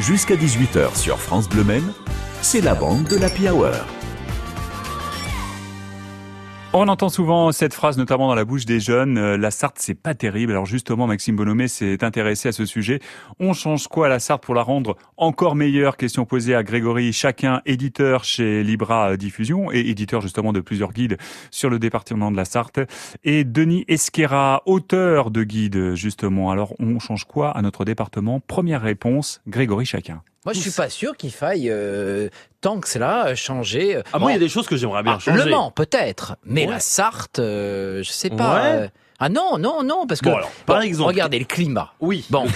Jusqu'à 18h sur France Bleu Maine, c'est la bande de l'Happy Hour. On entend souvent cette phrase, notamment dans la bouche des jeunes, euh, la Sarthe, c'est pas terrible. Alors justement, Maxime Bonhomé s'est intéressé à ce sujet. On change quoi à la Sarthe pour la rendre encore meilleure? Question posée à Grégory Chacun, éditeur chez Libra Diffusion et éditeur justement de plusieurs guides sur le département de la Sarthe. Et Denis Esquera, auteur de guides justement. Alors on change quoi à notre département? Première réponse, Grégory Chacun. Moi, je suis pas sûr qu'il faille euh, tant que cela changer. euh, Ah, moi, il y a des choses que j'aimerais bien ah, changer. Le Mans, peut-être, mais Ouais. la Sarthe, euh, je sais pas. Ouais. euh, Ah non, non, non, parce que Bon, alors, par bon, exemple- regardez le climat. Oui, Bon,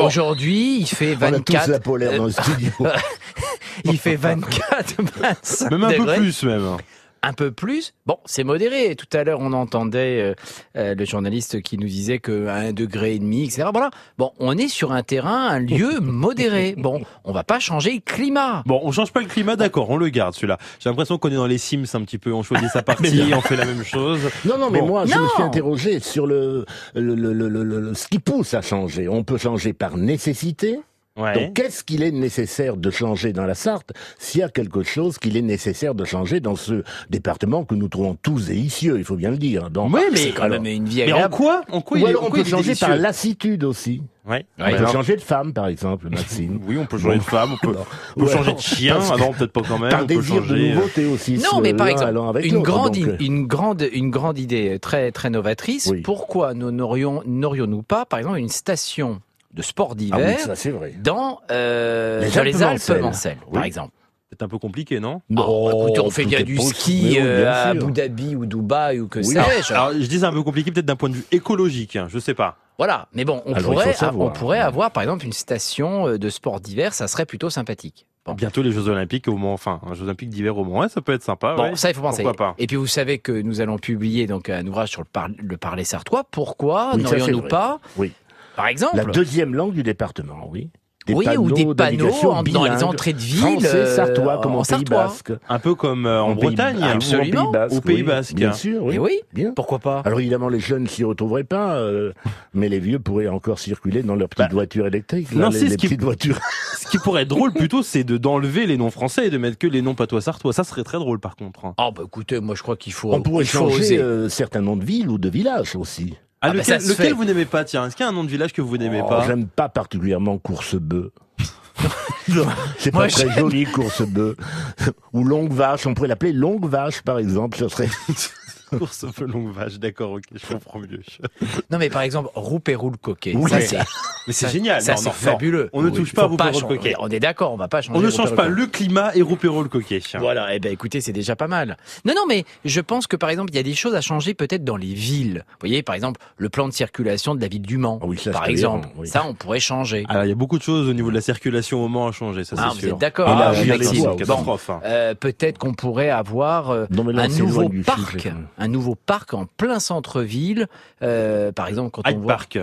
aujourd'hui, il fait On a tous 24, la polaire dans le studio. il fait 24, 25 Même un peu plus, même. Un peu plus. Bon, c'est modéré. Tout à l'heure, on entendait euh, euh, le journaliste qui nous disait que un degré et demi, etc. Voilà. Bon, on est sur un terrain, un lieu modéré. Bon, on va pas changer le climat. Bon, on change pas le climat, d'accord, on le garde celui-là. J'ai l'impression qu'on est dans les Sims un petit peu, on choisit sa partie, on fait la même chose. Non, non, mais Bon. moi, je me suis interrogé sur le, le, le, le, le- le- ce qui pousse à changer. On peut changer par nécessité. Ouais. Donc, qu'est-ce qu'il est nécessaire de changer dans la Sarthe s'il y a quelque chose qu'il est nécessaire de changer dans ce département que nous trouvons tous délicieux, il faut bien le dire. Donc, Oui, mais C'est quand alors- même une vie Mais en quoi En quoi ou il est, alors on quoi peut changer par lassitude aussi. Ouais. On Ouais, peut alors- changer de femme, par exemple, Maxime. Oui, on peut changer de femme, on peut, on peut Ouais. changer de chien. Ah non, peut-être pas quand même. Par on peut désir de changer. euh, nouveauté aussi. Non, mais par exemple, une grande, donc, euh, une grande, une grande idée très, très novatrice. Oui. Pourquoi nous n'aurions, n'aurions-nous pas, par exemple, une station de sport Ah oui, d'hiver ça dans, euh, Les dans les. Alpes-Mancelles, par Oui. exemple C'est un peu compliqué, non? Oh, écoutez, on fait bien du possible. ski Mais oui, euh, bien à. Abu Dhabi ou Dubaï ou que Oui. sais-je. Alors, je dis un peu compliqué, peut-être d'un point de vue écologique, hein, je sais pas. Voilà, mais bon, on Alors, pourrait, faut savoir. on pourrait avoir par exemple une station euh, de sport d'hiver, ça serait plutôt sympathique. Bon. Bientôt les Jeux Olympiques au Mans, enfin, un Jeux Olympiques d'hiver au Mans, ouais, ça peut être sympa. Bon, ouais. ça il faut penser. Pourquoi pas? Et puis vous savez que nous allons publier donc un ouvrage sur le, par- le parler sartois. Pourquoi Oui, ça, n'aurions-nous pas, Oui. Par exemple, La deuxième langue du département, oui. oui, ou des panneaux en- dans les entrées de ville, Français, euh, sartois, comme en en Pays sartois. Basque. Un peu comme euh, en, Bretagne, ah, ou en absolument. Pays Basque, Au Pays oui. Basque. Bien sûr, oui. Et oui, Bien. pourquoi pas Alors évidemment, les jeunes s'y retrouveraient pas, euh, mais les vieux pourraient encore circuler dans leurs petites Bah, voitures électriques. non, là, les, ce les qui- petites voitures. Ce qui pourrait être drôle plutôt, c'est de d'enlever les noms français et de mettre que les noms patois sartois. Ça serait très drôle par contre. hein. Oh bah écoutez, moi je crois qu'il faut, On pourrait changer euh, certains noms de villes ou de villages aussi. Ah, Ah, bah, lequel lequel vous n'aimez pas Tiens, est-ce qu'il y a un nom de village que vous n'aimez Oh, pas? J'aime pas particulièrement Coursebœuf. C'est Moi, pas très joli, Coursebœuf. Ou Longue Vache, on pourrait l'appeler Longue Vache, par exemple. Ce serait... Course peu longue vache, d'accord, ok, je comprends mieux. Non mais par exemple, Roupe et roule coquet. Oui. Ça Mais- c'est Mais c'est ça- génial. Ça non, c'est fabuleux. On ne Oui, touche pas à Roupe et pas roule coquet. On est d'accord, on va pas changer. On ne Roupe et change roule pas le climat et Roupéro le coquet. Voilà, eh ben écoutez, c'est déjà pas mal. Non, non, mais je pense que par exemple, il y a des choses à changer peut-être dans les villes. Vous voyez, par exemple, le plan de circulation de la ville du Mans. Ah oui, ça, par exemple, bien, oui. ça, on pourrait changer. Alors, il y a beaucoup de choses au niveau de la circulation au Mans à changer, ça Ah, c'est vous sûr. êtes d'accord, Ah, Bon. hein. Euh, peut-être qu'on pourrait avoir euh, Non, mais là, un nouveau parc. Un nouveau parc en plein centre-ville. Euh, par exemple, quand on voit. Park.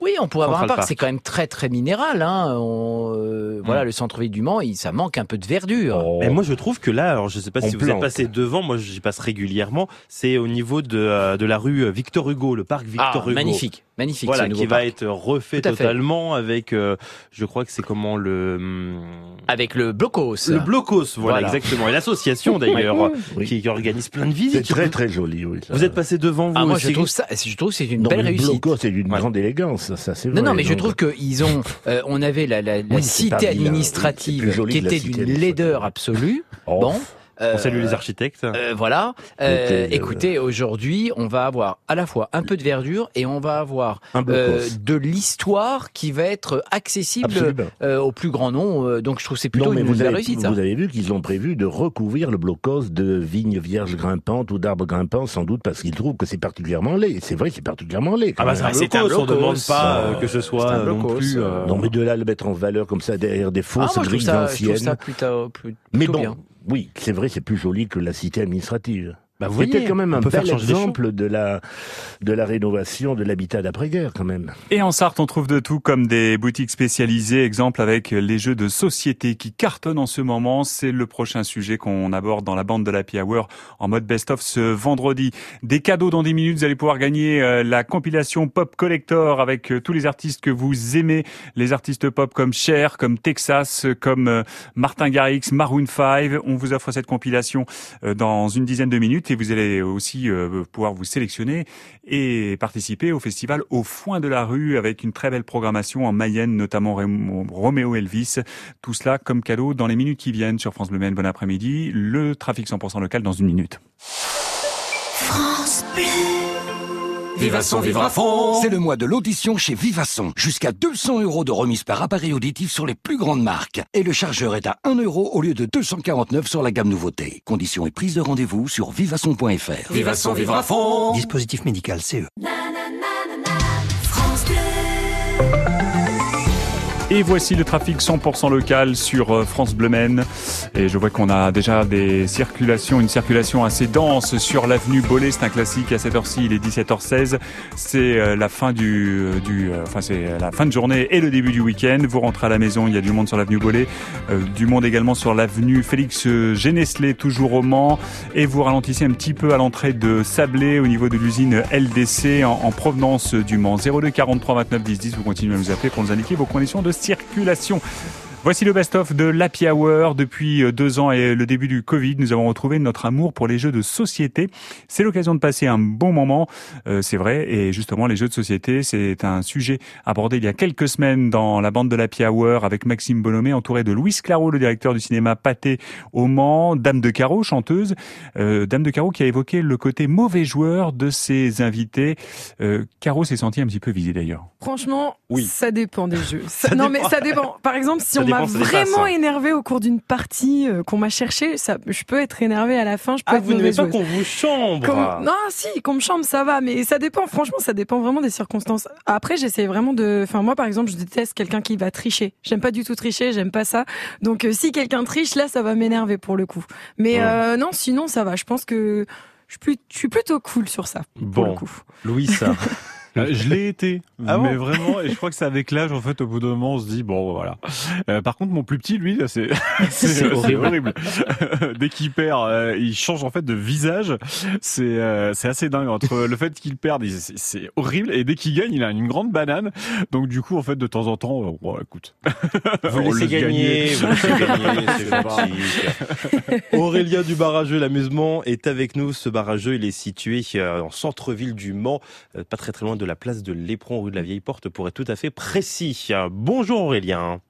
Oui, on pourrait avoir un parc. C'est quand même très très minéral. Hein. On, euh, Hmm. Voilà, le centre-ville du Mans, il, ça manque un peu de verdure. Oh. Mais moi je trouve que là, alors je sais pas On si vous êtes passé devant, moi j'y passe régulièrement, c'est au niveau de, euh, de la rue Victor Hugo, le parc Victor ah, Hugo. magnifique, magnifique. Voilà, qui va parc. être refait totalement avec, euh, je crois que c'est comment le hum, avec le blocos. le blocos, voilà, Voilà. exactement, et l'association d'ailleurs Oui. qui, organise plein de C'est visites. très très joli, oui. ça. Vous êtes passé devant vous Ah, moi, aussi? je trouve ça, je trouve que c'est une Non, belle mais le réussite. Bloco, c'est d'une Ouais. grande élégance, ça c'est vrai. Non, non, mais je trouve qu'ils ont, euh, on avait la, la, la Oui, c'est cité. C'est administrative qui était d'une laideur absolue. Oh. Bon. On salue euh, les architectes. euh, voilà. Euh, euh, écoutez, aujourd'hui, on va avoir à la fois un peu de verdure et on va avoir euh, de l'histoire qui va être accessible euh, au plus grand nombre. Donc, je trouve que c'est plutôt non, mais une vous belle avez, réussite. Ça. vous avez vu qu'ils ont prévu de recouvrir le blocos de vignes vierges grimpantes ou d'arbres grimpants, sans doute parce qu'ils trouvent que c'est particulièrement laid. C'est vrai, c'est particulièrement laid. Ah bah c'est un c'est un blocos, on blocos. demande pas euh, Ah, que ce soit un non plus. euh, Non, mais de là le mettre en valeur comme ça derrière des Ah, fausses trouve grilles ça, je trouve anciennes. ça plutôt, plutôt mais bon, bien. oui, c'est vrai, c'est plus joli que la cité administrative. Bah, vous C'était voyez, quand même on un peut faire bel exemple de la, de la rénovation de l'habitat d'après-guerre, quand même. Et en Sarthe, on trouve de tout comme des boutiques spécialisées, exemple avec les jeux de société qui cartonnent en ce moment. C'est le prochain sujet qu'on aborde dans la bande de la Hour en mode best-of ce vendredi. Des cadeaux dans 10 minutes, vous allez pouvoir gagner euh, la compilation Pop Collector avec euh, tous les artistes que vous aimez, les artistes pop comme Cher, comme Texas, comme euh, Martin Garrix, Maroon 5. On vous offre cette compilation dans une dizaine de minutes et vous allez aussi euh, pouvoir vous sélectionner et participer au festival Au Foin de la Rue avec une très belle programmation en Mayenne, notamment Roméo Elvis. Tout cela comme cadeau dans les minutes qui viennent sur France Bleu Maine. Bon après-midi. Le trafic 100% local dans une minute. Vivasson, vivra fond C'est le mois de l'audition chez Vivasson. Jusqu'à 200 euros de remise par appareil auditif sur les plus grandes marques. Et le chargeur est à 1 euro au lieu de 249 sur la gamme nouveauté. Conditions et prise de rendez-vous sur vivasson.fr. Vivasson, vivra fond Dispositif médical CE. Et voici le trafic 100% local sur euh, France Bleu. Et je vois qu'on a déjà des circulations, une circulation assez dense sur l'avenue Bollé. C'est un classique à cette heure-ci, il est 17h16. C'est euh, la fin du, euh, enfin c'est la fin de journée et le début du week-end. Vous rentrez à la maison, il y a du monde sur l'avenue Bollé, du monde également sur l'avenue Félix Géneslé, toujours au Mans. Et vous ralentissez un petit peu à l'entrée de Sablé au niveau de l'usine LDC en, en provenance du Mans. 02 43 29 10 10. Vous continuez à nous appeler pour nous indiquer vos conditions de circulation. Voici le best-of de l'Happy Hour. Depuis euh, deux ans et le début du Covid, nous avons retrouvé notre amour pour les jeux de société. C'est l'occasion de passer un bon moment, euh, c'est vrai. Et justement, les jeux de société, c'est un sujet abordé il y a quelques semaines dans la bande de l'Happy Hour avec Maxime Bonhomé, entouré de Louise Claro, le directeur du cinéma Pâté au Mans, Dame de Carreau, chanteuse. Euh, Dame de Carreau qui a évoqué le côté mauvais joueur de ses invités. Euh, Caro s'est senti un petit peu visé d'ailleurs. Franchement, Oui. ça dépend des jeux. Ça- non, mais ça dépend. Par exemple, si Ça on m'a vraiment énervé au cours d'une partie euh, qu'on m'a cherché, ça, je peux être énervé à la fin. Je peux Ah, être vous n'aimez pas qu'on vous chambre Non, si, qu'on me chambre, ça va, mais ça dépend. Franchement, ça dépend vraiment des circonstances. Après, j'essaie vraiment de. Enfin, moi, par exemple, je déteste quelqu'un qui va tricher. J'aime pas du tout tricher, j'aime pas ça. Donc, euh, si quelqu'un triche, là, ça va m'énerver pour le coup. Mais euh, non, sinon, ça va. Je pense que je suis plutôt cool sur ça. Pour Bon. le coup. Louis, ça. Euh, je l'ai été, Ah mais bon vraiment, et je crois que c'est avec l'âge, en fait, au bout d'un moment, on se dit, bon, voilà. Euh, par contre, mon plus petit, lui, c'est horrible. horrible. Dès qu'il perd, euh, il change en fait de visage. C'est euh, c'est assez dingue. Entre le fait qu'il perde, c'est horrible, et dès qu'il gagne, il a une grande banane. Donc du coup, en fait, de temps en temps, euh, bon, écoute, Vous On laissez laisse gagner, vous laissez gagner, c'est gentil. Aurélien du barrageux, l'amusement est avec nous. Ce barrageux, il est situé euh, en centre-ville du Mans, euh, pas très très loin de la place de l'Éperon, rue de la Vieille Porte, pour être tout à fait précis. Bonjour Aurélien.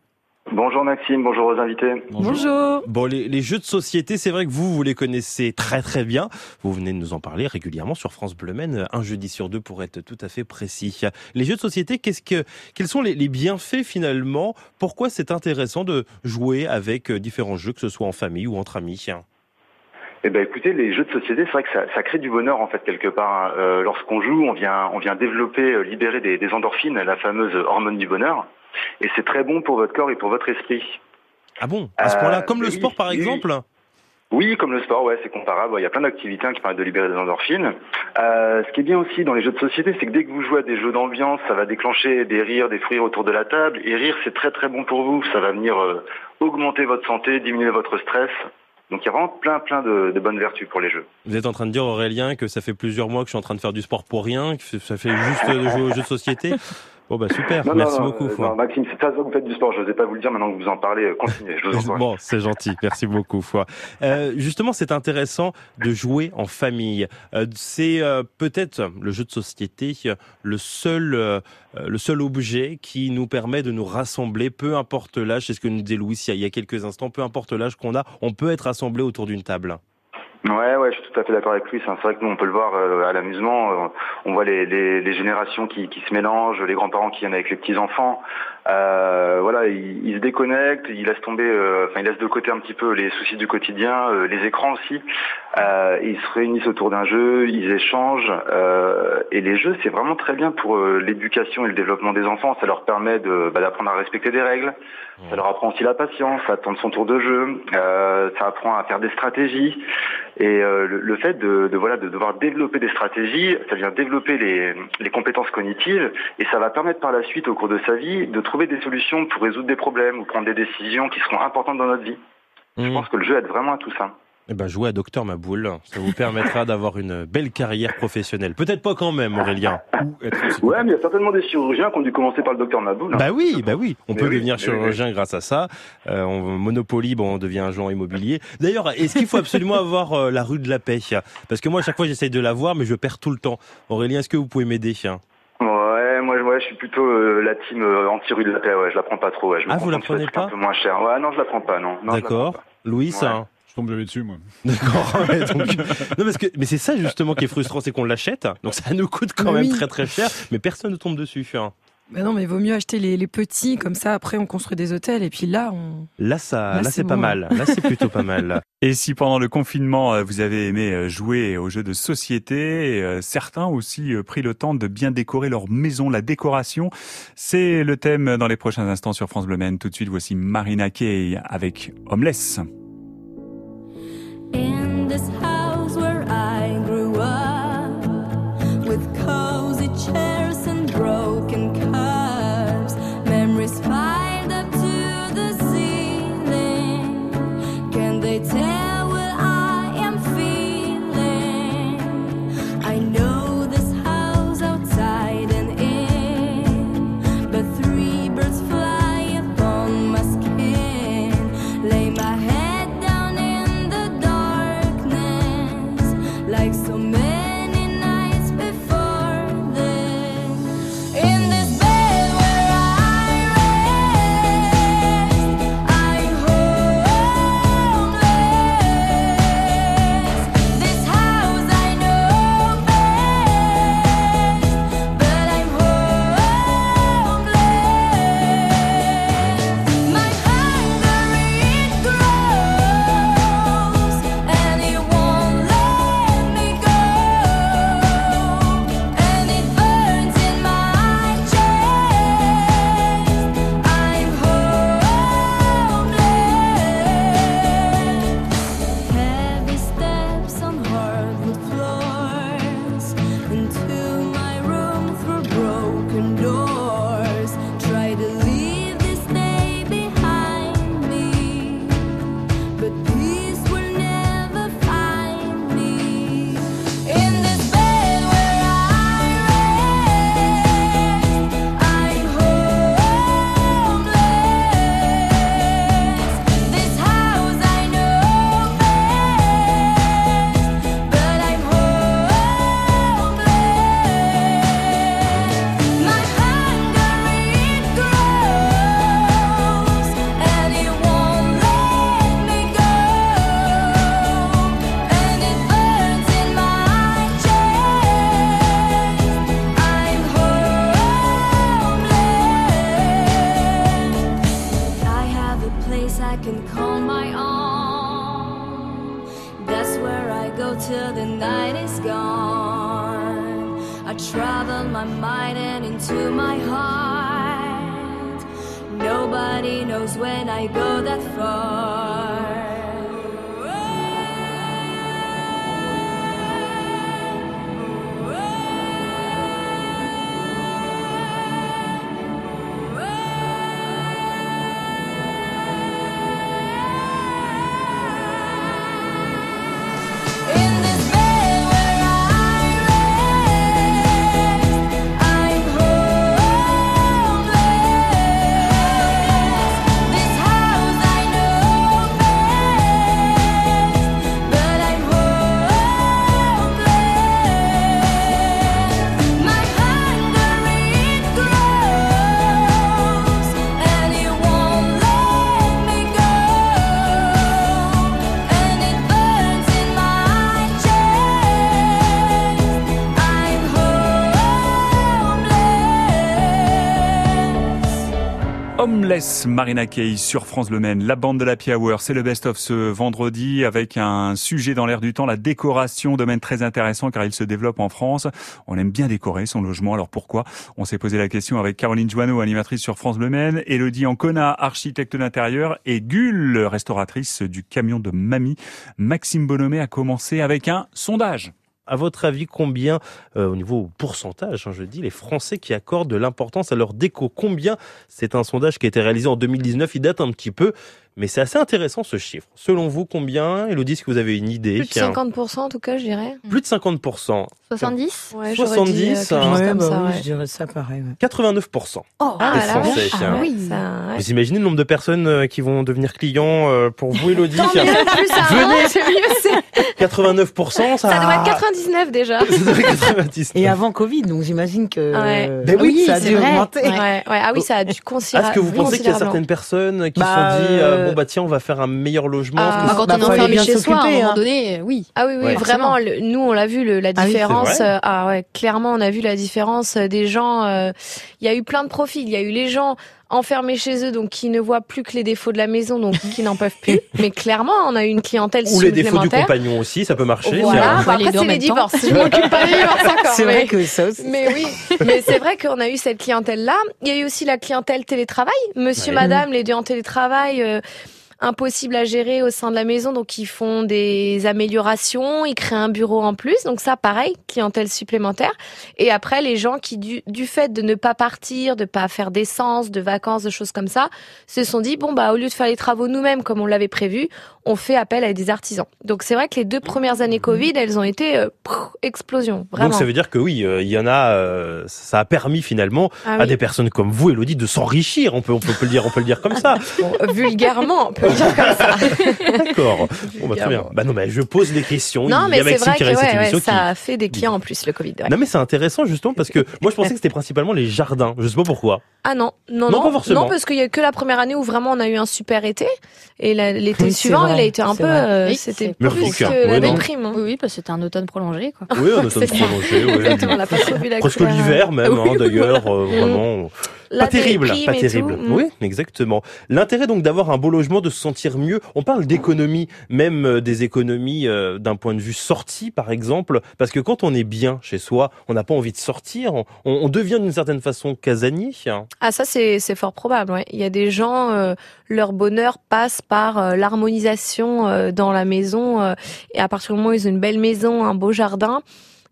Bonjour Maxime, bonjour aux invités. Bonjour. Bon, les, les jeux de société, c'est vrai que vous, vous les connaissez très très bien. Vous venez de nous en parler régulièrement sur France Bleu Maine, un jeudi sur deux pour être tout à fait précis. Les jeux de société, qu'est-ce que, quels sont les, les bienfaits finalement? Pourquoi c'est intéressant de jouer avec euh, différents jeux, que ce soit en famille ou entre amis? Eh ben écoutez, les jeux de société, c'est vrai que ça, ça crée du bonheur en fait quelque part. hein. Euh, Lorsqu'on joue, on vient, on vient développer, euh, libérer des, des endorphines, la fameuse hormone du bonheur, et c'est très bon pour votre corps et pour votre esprit. Ah bon? À ce Euh, point-là, comme le oui, sport par oui, exemple? Oui, comme le sport, ouais, c'est comparable. Il y a plein d'activités hein, qui permettent de libérer des endorphines. Euh, ce qui est bien aussi dans les jeux de société, c'est que dès que vous jouez à des jeux d'ambiance, ça va déclencher des rires, des rires autour de la table. Et rire, c'est très très bon pour vous. Ça va venir euh, augmenter votre santé, diminuer votre stress. Donc il y a vraiment plein plein de, de bonnes vertus pour les jeux. Vous êtes en train de dire Aurélien que ça fait plusieurs mois que je suis en train de faire du sport pour rien, que ça fait juste de jouer aux jeux de société Bon bah super, Non, merci non, beaucoup. euh, Maxime, c'est ça que vous faites du sport. Je n'osais pas vous le dire maintenant que vous en parlez. euh, Continuez, je vous encourage. Bon, c'est gentil, merci beaucoup. Euh, justement, c'est intéressant de jouer en famille. Euh, c'est euh, peut-être le jeu de société le seul, le seul objet qui nous permet de nous rassembler, peu importe l'âge. C'est ce que nous disait Louis il y a- il y a quelques instants. Peu importe l'âge qu'on a, on peut être rassemblé autour d'une table. Ouais, ouais, je suis tout à fait d'accord avec lui. C'est vrai que nous, on peut le voir euh, à l'amusement. euh, on voit les, les, les générations qui, qui se mélangent, les grands-parents qui viennent avec les petits-enfants. Euh, voilà, se déconnectent, ils laissent tomber, euh, enfin, ils laissent de côté un petit peu les soucis du quotidien, les écrans aussi. Et ils se réunissent autour d'un jeu, ils échangent. et les jeux, c'est vraiment très bien pour l'éducation et le développement des enfants. Ça leur permet de, bah, d'apprendre à respecter des règles. Ça leur apprend aussi la patience, à attendre son tour de jeu. Ça apprend à faire des stratégies. Et euh, le, le, fait de, de, voilà de devoir développer des stratégies, ça vient développer les, les compétences cognitives et ça va permettre par la suite au cours de sa vie de trouver des solutions pour résoudre des problèmes ou prendre des décisions qui seront importantes dans notre vie. Je Mmh. pense que le jeu aide vraiment à tout ça. Eh ben, jouez à Docteur Maboule. Ça vous permettra d'avoir une belle carrière professionnelle. Peut-être pas quand même, Aurélien. Ouais, mais il y a certainement des chirurgiens qui ont dû commencer par le docteur Maboul. hein. Bah oui, bah oui. On Mais peut oui, devenir chirurgien grâce à ça. Euh, on Monopoly, bon, on devient agent immobilier. D'ailleurs, est-ce qu'il faut absolument avoir euh, la rue de la paix? Parce que moi, à chaque fois, j'essaye de la voir, mais je perds tout le temps. Aurélien, est-ce que vous pouvez m'aider Ouais, moi, ouais, je suis plutôt euh, la team euh, anti-rue de la paix. Ouais, je la prends pas trop. Ouais. Je me Ah, vous la prenez pas Un peu moins cher. Ouais, non, je la prends pas. Non. D'accord. Louis, Ouais. ça. Je tombe jamais dessus, moi. D'accord. ouais, donc- Non, parce que, mais c'est ça justement qui est frustrant, c'est qu'on l'achète, donc ça nous coûte quand Mais même oui. très très cher, mais personne ne tombe dessus. hein. Bah non, mais vaut mieux acheter les, les petits, comme ça après on construit des hôtels et puis là on. Là, ça, Là, là, c'est pas bon. mal. Là, c'est plutôt pas mal. Et si pendant le confinement, euh, vous avez aimé euh, jouer aux jeux de société, euh, certains ont aussi pris le temps de bien décorer leur maison, la décoration. C'est le thème dans les prochains instants sur France Bleu Maine. Tout de suite, voici Marina Kaye avec Homeless. In this house Marina Kaye sur France Le Maine. La bande de la Hour, c'est le best-of ce vendredi avec un sujet dans l'air du temps, la décoration, domaine très intéressant car il se développe en France. On aime bien décorer son logement, alors pourquoi? On s'est posé la question avec Caroline Joanneau, animatrice sur France Le Maine, Elodie Ancona, architecte d'intérieur et Gull, restauratrice du camion de Mamie. Maxime Bonomé a commencé avec un sondage. À votre avis, combien, euh, au niveau pourcentage, hein, je dis, les Français qui accordent de l'importance à leur déco Combien C'est un sondage qui a été réalisé en 2019, il date un petit peu, mais c'est assez intéressant ce chiffre. Selon vous, combien Elodie, est-ce que vous avez une idée Plus de 50% en tout cas, je dirais. Plus de 50%. 70 Ouais, 70, j'aurais dit, euh, hein. comme ça, ouais. je dirais ça pareil. ouais. 89%. Oh, Ah, la vache. tiens. Ah oui, ça, ouais. Vous imaginez le nombre de personnes euh, qui vont devenir clients euh, pour vous, Elodie Tant mieux, plus ça Venez. avance, mieux c'est. 89%, ça... Ça doit être 99 déjà. Ça doit être 99. Et avant Covid, donc j'imagine que Ouais. Ben oui, ça a c'est dû vrai. augmenter. Ouais, ouais. Ah oui, ça a dû Est-ce considérer. que vous pensez qu'il y a certaines personnes qui se Bah, sont dit euh, euh, bon bah tiens on va faire un meilleur logement Ah, que bah, quand on est enfermé bien chez soi, à un moment hein. donné, oui. Ah oui, oui, Ouais. vraiment. le- nous, on l'a vu, le- la Ah oui, différence. vrai euh, ah ouais, clairement, on a vu la différence euh, des gens. euh, Il y a eu plein de profils. Il y a eu les gens enfermés chez eux, donc qui ne voient plus que les défauts de la maison, donc qui n'en peuvent plus. Mais clairement, on a eu une clientèle ou les défauts du compagnon aussi ça peut marcher Voilà. Bah, après, c'est les divorces. Je m'occupe pas des divorces encore. C'est mais- vrai que ça aussi. Mais oui, mais c'est vrai qu'on a eu cette clientèle-là. Il y a eu aussi la clientèle télétravail. Monsieur, Ouais. madame, les deux en télétravail, euh, impossible à gérer au sein de la maison, donc ils font des améliorations, ils créent un bureau en plus, donc ça, pareil, clientèle supplémentaire. Et après, les gens qui, du, du fait de ne pas partir, de pas faire d'essence, de vacances, de choses comme ça, se sont dit, bon, bah, au lieu de faire les travaux nous-mêmes comme on l'avait prévu, on fait appel à des artisans. Donc c'est vrai que les deux premières années Covid, elles ont été euh, pff, explosion, vraiment. donc ça veut dire que oui euh, il y en a euh, ça a permis finalement Ah à des personnes comme vous Elodie de s'enrichir on peut on peut le dire on peut le dire comme ça Bon, vulgairement, on peut le dire comme ça. d'accord bon bah très bien bah non mais je pose les questions Non, il y mais c'est vrai que ouais, ouais, émission qui- ça a fait des clients en plus, le Covid. ouais. non mais c'est intéressant justement parce que moi je pensais que c'était principalement les jardins je sais pas pourquoi Ah non, non, Non, non, pas forcément. non, parce qu'il y a que la première année où vraiment on a eu un super été, et l'été Oui, suivant, a été un peu, euh, Oui, c'était c'est plus que la Oui, déprime. hein. Oui, oui, parce que c'était un automne prolongé, quoi. oui on a C'est ça. prolongé. Exactement, on n'a pas trop vu la presque l'hiver même Oui, hein, oui, d'ailleurs euh, vraiment La pas terrible, pas et terrible. tout, mm. Oui, exactement. L'intérêt donc d'avoir un beau logement, de se sentir mieux. On parle d'économie, même euh, des économies euh, d'un point de vue sortie, par exemple, parce que quand on est bien chez soi, on n'a pas envie de sortir. On, on devient d'une certaine façon casanier. Ah ça c'est c'est fort probable. Ouais. Il y a des gens euh, leur bonheur passe par euh, l'harmonisation euh, dans la maison euh, et à partir du moment où ils ont une belle maison, un beau jardin,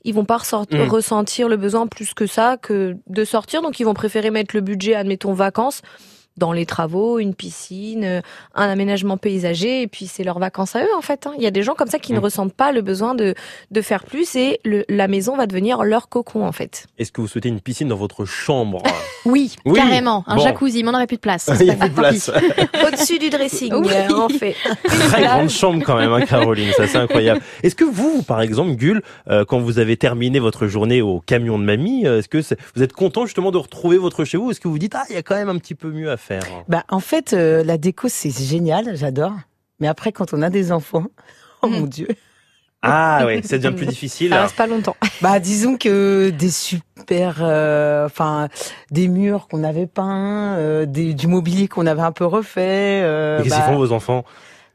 ils vont pas ressort- Mm. ressentir le besoin plus que ça que de sortir. Donc ils vont préférer mettre le budget, admettons vacances, dans les travaux, une piscine, euh, un aménagement paysager et puis c'est leurs vacances à eux en fait. hein. Il y a des gens comme ça qui ne Mm. ressentent pas le besoin de de faire plus et le, la maison va devenir leur cocon en fait. Est-ce que vous souhaitez une piscine dans votre chambre? Oui, Oui, carrément. Un bon. jacuzzi, mais on n'aurait plus de place. Il n'y a plus de place. Au-dessus du dressing, Oui. euh, en fait. Très grande chambre quand même, hein, Caroline, ça c'est incroyable. Est-ce que vous, par exemple, Gull, euh, quand vous avez terminé votre journée au camion de mamie, euh, est-ce que vous êtes content justement de retrouver votre chez vous? Est-ce que vous vous dites ah il y a quand même un petit peu mieux à faire Bah, en fait, euh, la déco, c'est génial, j'adore. Mais après, quand on a des enfants, oh mon Dieu. Ah oui, ça devient plus difficile. Ça reste pas longtemps. Bah, disons que des super, euh, enfin, des murs qu'on avait peints, euh, des, du mobilier qu'on avait un peu refait. euh, Mais Qu'est-ce bah, qu'ils font vos enfants?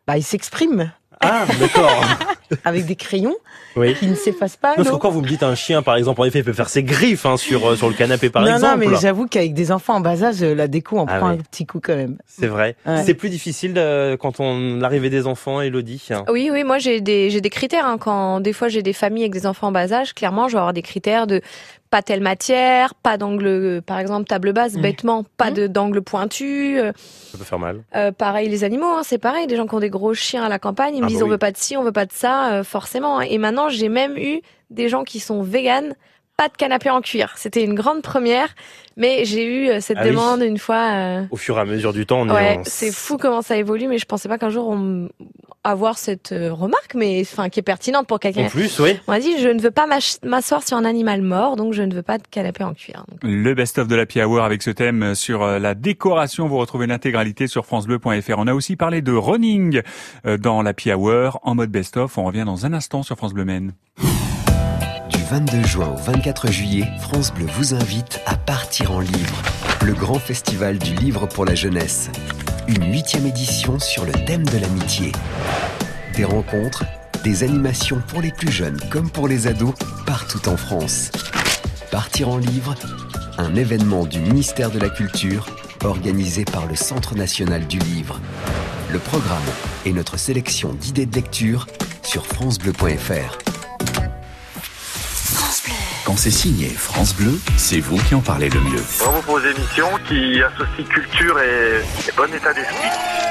Bah, ils s'expriment Ah d'accord. avec des crayons Oui. qui ne s'effacent pas. Non, parce non que quand vous me dites un chien, par exemple, en effet, il peut faire ses griffes hein, sur euh, sur le canapé, par non, exemple. non, mais j'avoue qu'avec des enfants en bas âge, la déco en Ah prend ouais. un petit coup quand même. C'est vrai. Ouais. C'est plus difficile euh, quand on l'arrivée des enfants, Elodie. Oui, oui, moi j'ai des j'ai des critères. Hein. Quand des fois j'ai des familles avec des enfants en bas âge, clairement, je vais avoir des critères de pas telle matière, pas d'angle, par exemple table basse, Mm. bêtement, pas Mm. de d'angle pointu. euh, Ça peut faire mal. euh, pareil les animaux, hein, c'est pareil. Des gens qui ont des gros chiens à la campagne, ils me Ah bah disent oui. on veut pas de ci, on veut pas de ça, euh, forcément. hein. Et maintenant j'ai même eu des gens qui sont véganes. Pas de canapé en cuir. C'était une grande première, mais j'ai eu euh, cette Ah oui. demande une fois. euh, Au fur et à mesure du temps, on Ouais, est. en- c'est fou comment ça évolue, mais je pensais pas qu'un jour on avoir cette euh, remarque, mais enfin qui est pertinente pour quelqu'un. En plus, oui. On m'a dit je ne veux pas m'asseoir sur un animal mort, donc je ne veux pas de canapé en cuir. Donc, Le best-of de la Hour avec ce thème sur euh, la décoration. Vous retrouvez l'intégralité sur francebleu.fr. On a aussi parlé de running euh, dans la Hour en mode best-of. On revient dans un instant sur France Bleu Maine. Du 22 juin au 24 juillet, France Bleu vous invite à partir en livre. le grand festival du livre pour la jeunesse. Une huitième édition sur le thème de l'amitié. Des rencontres, des animations pour les plus jeunes comme pour les ados, partout en France. Partir en livre, un événement du ministère de la Culture, organisé par le Centre national du livre. Le programme et notre sélection d'idées de lecture sur francebleu.fr. C'est signé France Bleu, c'est vous qui en parlez le mieux. Bravo pour vos émissions qui associent culture et, et bon état d'esprit.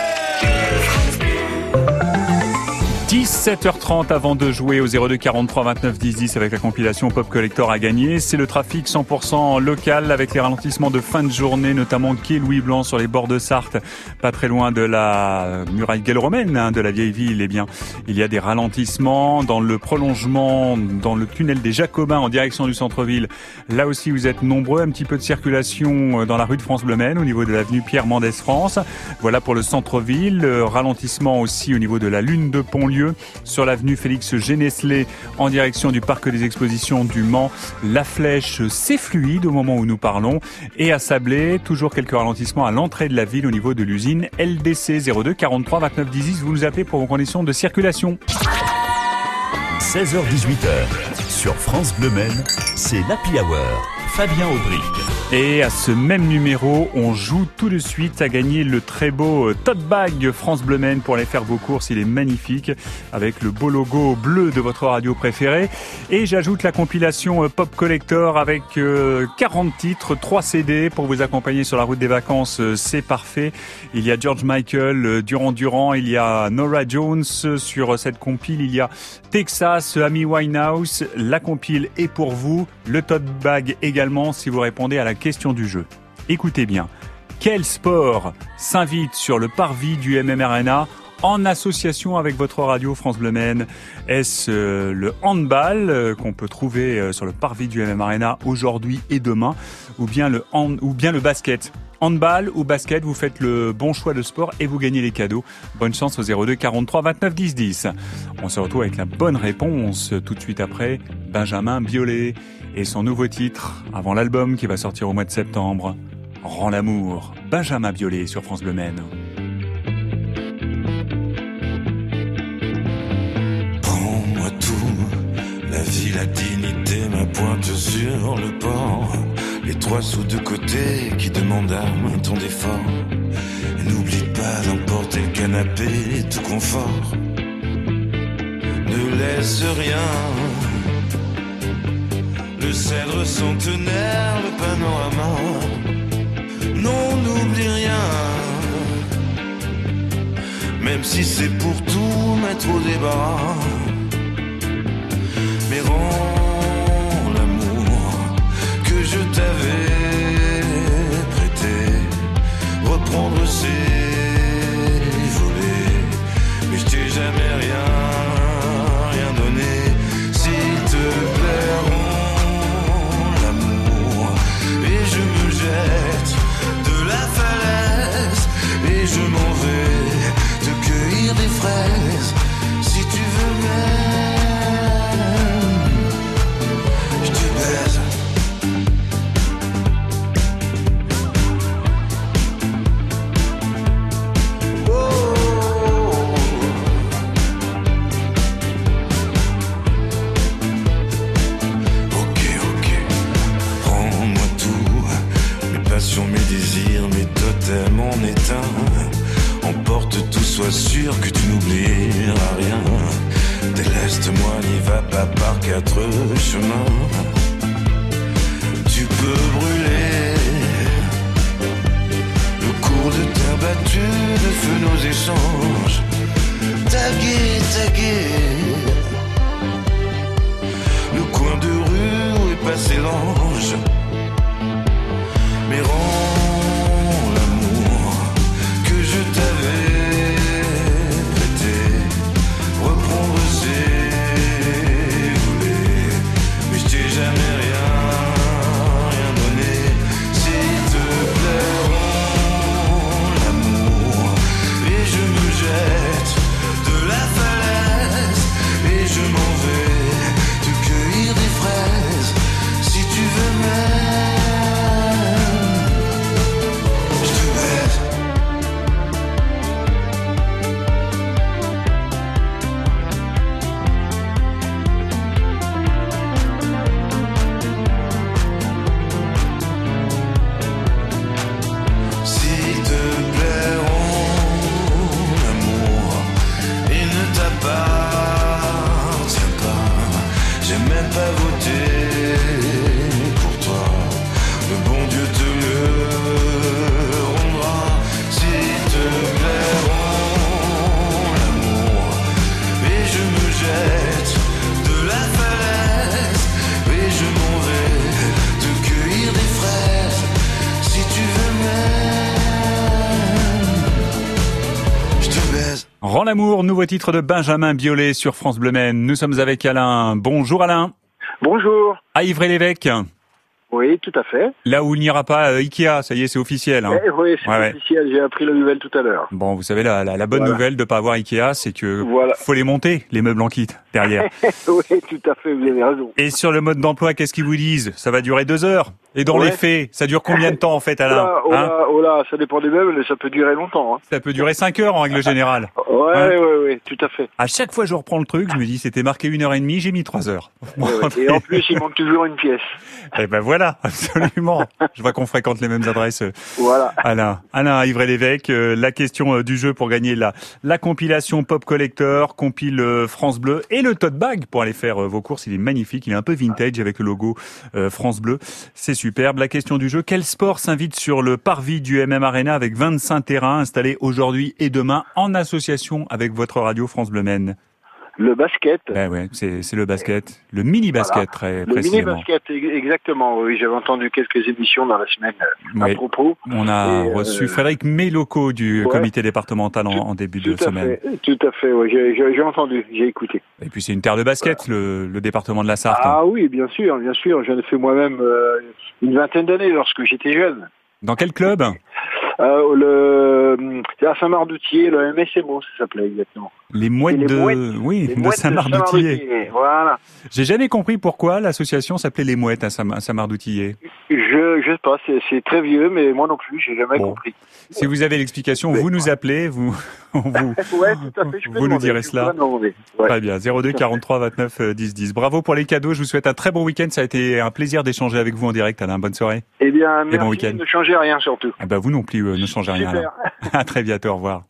17h30 avant de jouer au 02 43 29 10 10 avec la compilation Pop Collector à gagner. C'est le trafic 100% local avec les ralentissements de fin de journée, notamment quai Louis Blanc sur les bords de Sarthe, pas très loin de la muraille gallo-romaine hein, de la vieille ville. Eh bien, il y a des ralentissements dans le prolongement, dans le tunnel des Jacobins en direction du centre-ville. Là aussi, vous êtes nombreux. Un petit peu de circulation euh, dans la rue de France Bleu au niveau de l'avenue Pierre Mendès France. Voilà pour le centre-ville. Euh, Ralentissement aussi au niveau de la Lune de Pontlieu sur l'avenue Félix Géneslé en direction du parc des expositions du Mans. La flèche, c'est fluide au moment où nous parlons. Et à Sablé, toujours quelques ralentissements à l'entrée de la ville au niveau de l'usine LDC 02 43 29 10 10. Vous nous appelez pour vos conditions de circulation. 16h-18h, sur France Bleu Maine, c'est l'Happy Hour. Fabien Aubric. Et à ce même numéro, on joue tout de suite à gagner le très beau euh, tote bag France Bleu Maine pour aller faire vos courses. Il est magnifique avec le beau logo bleu de votre radio préférée. Et j'ajoute la compilation euh, Pop Collector avec euh, 40 titres, 3 CD pour vous accompagner sur la route des vacances. Euh, C'est parfait. Il y a George Michael, euh, Durand Durand, il y a Nora Jones euh, sur cette compile. Il y a Texas, Amy Winehouse. La compile est pour vous. Le tote bag également si vous répondez à la question du jeu. Écoutez bien. Quel sport s'invite sur le parvis du MMRNA en association avec votre radio France Bleu Est-ce euh, le handball euh, qu'on peut trouver euh, sur le parvis du MM Arena aujourd'hui et demain ou bien le hand- ou bien le basket? Handball ou basket, vous faites le bon choix de sport et vous gagnez les cadeaux. Bonne chance au 02 43 29 10 10. On se retrouve avec la bonne réponse tout de suite après Benjamin Biolay et son nouveau titre avant l'album qui va sortir au mois de septembre. Rends l'amour. Benjamin Biolay sur France Bleu Maine. Prends-moi tout, la vie, la dignité, ma pointe sur le port. Les trois sous de côté qui demandent à main ton effort. Et N'oublie pas d'emporter le canapé, tout confort. Ne laisse rien. Le cèdre centenaire, le panorama. Non, n'oublie rien. Même si c'est pour tout mettre au débat. Mais rends l'amour que je t'avais prêté. Reprendre ses nouveau titre de Benjamin Biolay sur France Bleu Maine. Nous sommes avec Alain. Bonjour Alain. Bonjour. À Ivry-l'Évêque. Oui, tout à fait. Là où il n'y aura pas euh, Ikea, ça y est, c'est officiel. Hein. Eh oui, c'est Ouais, ouais. officiel, j'ai appris la nouvelle tout à l'heure. Bon, vous savez, la, la, la bonne Voilà. nouvelle de pas avoir Ikea, c'est que Voilà. faut les monter, les meubles en kit, derrière. oui, tout à fait, vous avez raison. Et sur le mode d'emploi, qu'est-ce qu'ils vous disent? Ça va durer deux heures. Et dans Ouais. les faits, ça dure combien de temps en fait, Oh Alain? Là, oh Hein? là, oh là, ça dépend des meubles, ça peut durer longtemps. Hein. Ça peut durer cinq heures en règle générale. Ouais, Hein? ouais, ouais, tout à fait. À chaque fois, je reprends le truc, je me dis, c'était marqué une heure et demie, j'ai mis trois heures. Et en plus, il manque toujours une pièce. Eh ben voilà, absolument. Je vois qu'on fréquente les mêmes adresses. euh, Voilà. Alain, Alain à Ivry-l'Évêque, euh, la question euh, du jeu pour gagner la, la compilation Pop Collector, compile France Bleu et le tote bag pour aller faire vos courses. Il est magnifique, il est un peu vintage avec le logo France Bleu. C'est superbe. La question du jeu, quel sport s'invite sur le parvis du MM Arena avec 25 terrains installés aujourd'hui et demain en association avec votre radio France Bleu Maine Le basket. Ben ouais, c'est c'est le basket, le mini basket Voilà. très Le précisément. mini-basket, e- exactement. Oui, j'avais entendu quelques émissions dans la semaine euh, à Oui. propos. On a Et, euh, reçu Frédéric Méloco du ouais. comité départemental en, en début de semaine. fait, tout à fait. Oui, j'ai entendu, j'ai écouté. Et puis c'est une terre de basket, le, le département de la Sarthe. Ah oui, bien sûr, bien sûr. J'en ai fait moi-même euh, une vingtaine d'années lorsque j'étais jeune. Dans quel club? Euh, le, c'est à Saint-Mardoutier, le MSMO, ça s'appelait exactement. Les mouettes les de, mouettes. oui, Les de. Saint-Mardoutier, Voilà. J'ai jamais compris pourquoi l'association s'appelait les mouettes à Saint- à Saint-Mardoutillé. Je, je sais pas, c'est, très vieux, mais moi non plus, j'ai jamais compris. Si vous avez l'explication, vous nous appelez, vous, on vous, Ouais, tout à fait. Je peux vous nous direz je cela. Ouais. Très bien. 02 43 29 euh, 10 10. Bravo pour les cadeaux. Je vous souhaite un très bon week-end. Ça a été un plaisir d'échanger avec vous en direct, Alain. Bonne soirée. Eh bien, Et bon merci, week-end. ne changez rien surtout. Ah bah vous non plus, ne changez rien. Super. À très bientôt. Au revoir.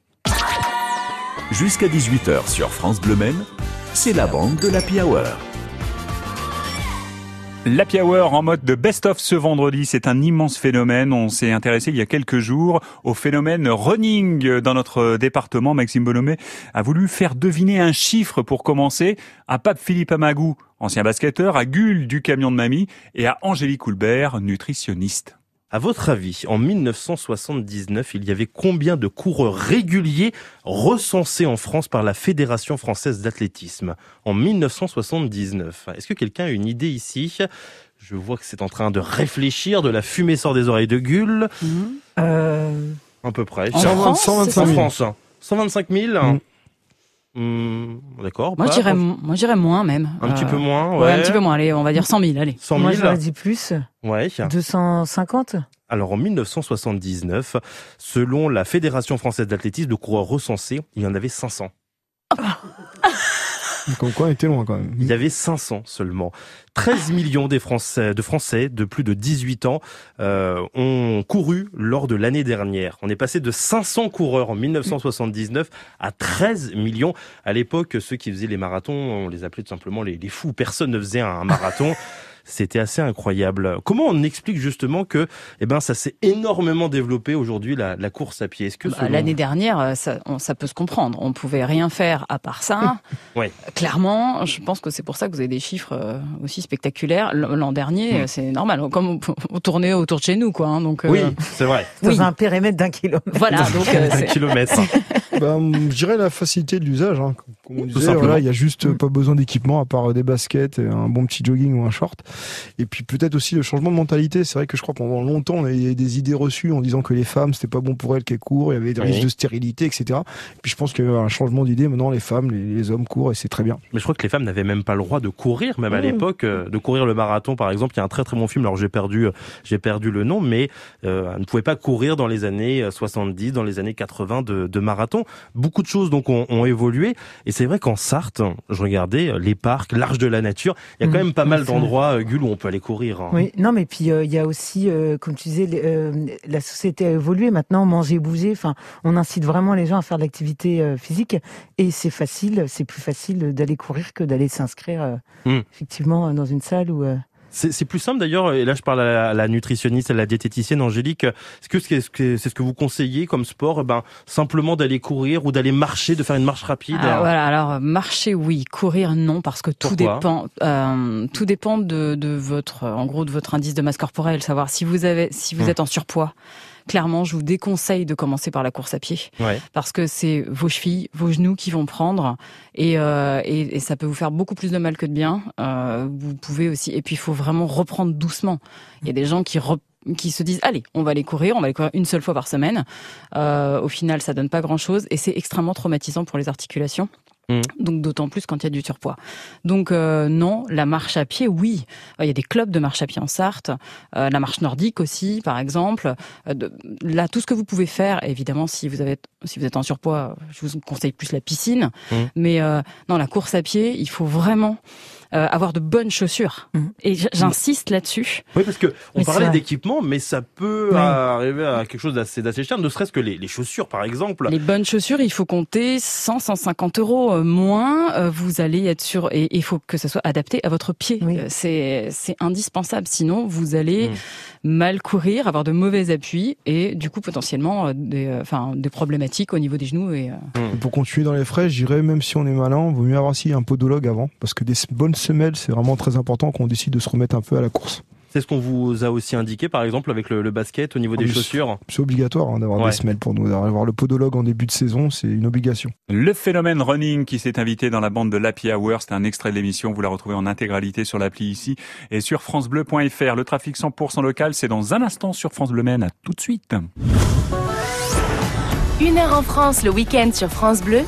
Jusqu'à 18h sur France Bleu Maine, c'est la bande de l'Happy Hour. L'Happy Hour en mode de best-of ce vendredi, c'est un immense phénomène. On s'est intéressé il y a quelques jours au phénomène running dans notre département. Maxime Bonhomé a voulu faire deviner un chiffre pour commencer à Pape Philippe Amagou, ancien basketteur, à Gull du camion de mamie et à Angélique Coulbert, nutritionniste. À votre avis, en 1979, il y avait combien de coureurs réguliers recensés en France par la Fédération française d'athlétisme En 1979. Est-ce que quelqu'un a une idée ici? Je vois que c'est en train de réfléchir, de la fumée sort des oreilles de Gull. Euh, À peu près. En France, 125 000. En France. 125 000 Hmm, D'accord. Moi, dirais, moi, je dirais moins même. Un petit peu moins, Ouais, ouais. un petit peu moins. Allez, on va dire 100 000. Allez. 100 000 Moi, j'aurais dit plus. Ouais. 250 Alors en 1979, selon la Fédération française d'athlétisme, de coureurs recensés, il y en avait 500. Comme quoi, on était loin quand même. Il y avait 500 seulement. 13 millions des Français, de Français de plus de 18 ans euh, ont couru lors de l'année dernière. On est passé de 500 coureurs en 1979 à 13 millions. À l'époque, ceux qui faisaient les marathons, on les appelait tout simplement les, les fous. Personne ne faisait un marathon. C'était assez incroyable. Comment on explique justement que, eh ben, ça s'est énormément développé aujourd'hui la, la course à pied? Est-ce que Bah, selon- L'année dernière, euh, ça, on- ça peut se comprendre. On pouvait rien faire à part ça. Ouais. Clairement, je pense que c'est pour ça que vous avez des chiffres euh, aussi spectaculaires. L'an dernier, Hmm. euh, c'est normal. Comme on, tournait autour de chez nous, quoi. hein, donc. euh, Oui, c'est vrai. Dans Oui. un périmètre d'un kilomètre. Voilà, donc euh, Un kilomètre. Bah, je dirais la facilité de l'usage. Hein. Comme on disait, voilà, il y a juste pas besoin d'équipement à part des baskets, et un bon petit jogging ou un short. Et puis peut-être aussi le changement de mentalité. C'est vrai que je crois pendant longtemps on avait des idées reçues en disant que les femmes c'était pas bon pour elles qu'elles courent, il y avait des Oui. risques de stérilité, etc. Et puis je pense qu'il y a eu un changement d'idée. Maintenant les femmes, les, les hommes courent et c'est très bien. Mais je crois que les femmes n'avaient même pas le droit de courir, même à Mmh. l'époque, euh, de courir le marathon, par exemple. Il y a un très très bon film. Alors j'ai perdu, euh, j'ai perdu le nom, mais euh, elles ne pouvaient pas courir dans les années euh, 70, dans les années 80 de, de marathon. Beaucoup de choses donc ont, ont évolué. Et c'est vrai qu'en Sarthe, je regardais euh, les parcs, l'arche de la nature. Il y a quand Mmh, même pas mal d'endroits, euh, Gull, où on peut aller courir. hein. Oui, non, mais puis euh, il y a aussi, euh, comme tu disais, euh, la société a évolué. Maintenant, manger, bouger. Enfin, on incite vraiment les gens à faire de l'activité physique, et c'est facile, c'est plus facile d'aller courir que d'aller s'inscrire Hmm. effectivement dans une salle où. Euh, C'est plus simple d'ailleurs, et là je parle à la, à la nutritionniste, à la diététicienne Angélique, est-ce que c'est ce que, vous conseillez comme sport eh ben, Simplement d'aller courir ou d'aller marcher, de faire une marche rapide Ah, voilà, alors euh, marcher oui, courir non parce que tout Pourquoi dépend euh, tout dépend de, de votre en gros de votre indice de masse corporelle, savoir si vous avez si vous Hmm. êtes en surpoids clairement, je vous déconseille de commencer par la course à pied. Ouais. Parce que c'est vos chevilles, vos genoux qui vont prendre et, euh, et, et ça peut vous faire beaucoup plus de mal que de bien. Euh, vous pouvez aussi, et puis il faut vraiment reprendre doucement. Il y a des gens qui qui se disent allez on va aller courir on va aller courir une seule fois par semaine Euh, au final ça donne pas grand chose et c'est extrêmement traumatisant pour les articulations Mm. donc d'autant plus quand il y a du surpoids. Donc euh, non, la marche à pied, oui. Euh, Il y a des clubs de marche à pied en Sarthe, euh, la marche nordique aussi, par exemple. Euh, de- là, tout ce que vous pouvez faire, évidemment, si vous avez, si vous êtes en surpoids, je vous conseille plus la piscine. Mm. Mais euh, non, la course à pied, il faut vraiment euh, avoir de bonnes chaussures. Et j- j'insiste là-dessus. Oui, parce que on Mais parlait d'équipement, mais ça peut Oui. arriver à quelque chose d'assez d'assez cher, ne serait-ce que les, les chaussures, par exemple. Les bonnes chaussures, il faut compter 100, 150 euros euh, moins. euh, Vous allez être sûr et il faut que ça soit adapté à votre pied. Euh, C'est c'est indispensable. Sinon, vous allez mal courir, avoir de mauvais appuis et du coup potentiellement euh, des, enfin des problématiques au niveau des genoux et. euh, Et Pour continuer dans les frais, je dirais même si on est malin, vaut mieux avoir aussi un podologue avant, parce que des bonnes semelles, c'est vraiment très important quand on décide de se remettre un peu à la course. C'est ce qu'on vous a aussi indiqué, par exemple, avec le, le basket au niveau des Ah, mais chaussures. C'est obligatoire hein, d'avoir Ouais. des semelles pour nous. Avoir le podologue en début de saison, c'est une obligation. Le phénomène running qui s'est invité dans la bande de l'Happy Hour, c'est un extrait de l'émission, vous la retrouvez en intégralité sur l'appli ici et sur francebleu.fr. Le trafic 100% local, c'est dans un instant sur France Bleu Maine. À tout de suite. Une heure en France le week-end sur France Bleu,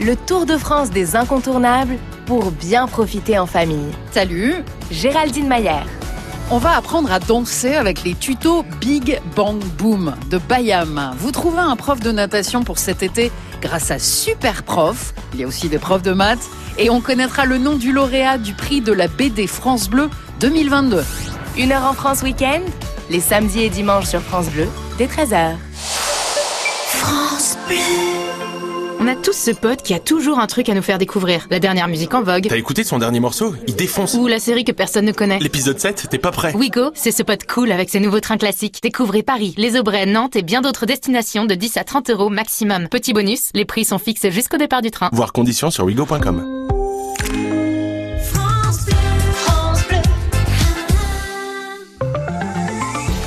le Tour de France des incontournables pour bien profiter en famille. Salut Géraldine Maillère. On va apprendre à danser avec les tutos Big Bang Boom de Bayam. Vous trouverez un prof de natation pour cet été grâce à Super Prof. Il y a aussi des profs de maths. Et on connaîtra le nom du lauréat du prix de la BD France Bleu 2022. Une heure en France week-end, les samedis et dimanches sur France Bleu, dès 13h. France Bleu. On a tous ce pote qui a toujours un truc à nous faire découvrir. La dernière musique en vogue. T'as écouté son dernier morceau? Il défonce. Ou la série que personne ne connaît. L'épisode 7, t'es pas prêt. Wigo, c'est ce pote cool avec ses nouveaux trains classiques. Découvrez Paris, les Aubrais, Nantes et bien d'autres destinations de 10 à 30 euros maximum. Petit bonus, les prix sont fixes jusqu'au départ du train. Voir conditions sur wigo.com.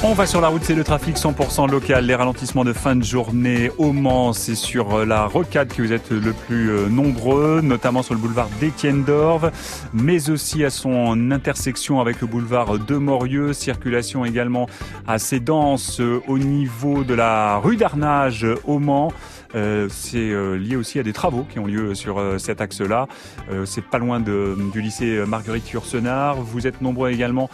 On va sur la route, c'est le trafic 100% local. Les ralentissements de fin de journée au Mans, c'est sur euh, la rocade que vous êtes le plus euh, nombreux, notamment sur le boulevard d'Étienne d'Orve, mais aussi à son intersection avec le boulevard de Morieux. Circulation également assez dense euh, au niveau de la rue d'Arnage au Mans. Euh, c'est euh, lié aussi à des travaux qui ont lieu sur euh, cet axe-là. C'est pas loin de, du lycée Marguerite Yourcenar. Vous êtes nombreux également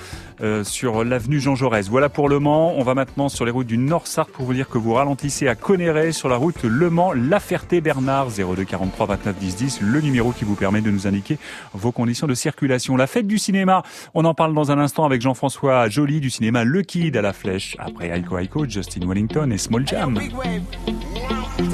sur l'avenue Jean Jaurès. Voilà pour Le Mans. On va maintenant sur les routes du Nord-Sarthe pour vous dire que vous ralentissez à Connéret sur la route Le Mans, La Ferté-Bernard 02 43 29 10 10, le numéro qui vous permet de nous indiquer vos conditions de circulation. La fête du cinéma, on en parle dans un instant avec Jean-François Joly du cinéma Le Kid à la Flèche. Après Aiko Aiko, Justin Wellington et Small Jam.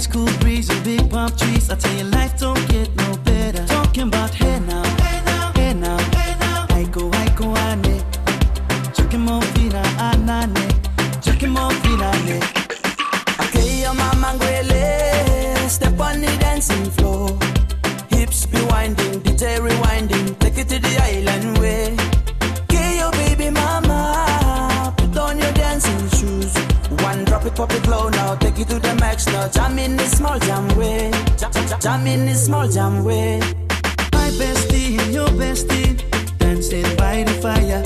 Nice cool breeze and big palm trees. I tell you, life don't get no better. Talking about hey now, hey now, hey now, hey now. I go, I go, ane. Chucking more fina, anane. Chucking more fina, ane. Okay, your mama ngwele. Step on the dancing floor. Hips be winding, DJ rewinding. Take it to the island way. It, pop it low now. Take it to the max now. Jam in this small jam way. Jam, in this small jam way. My bestie and your bestie dancing by the fire.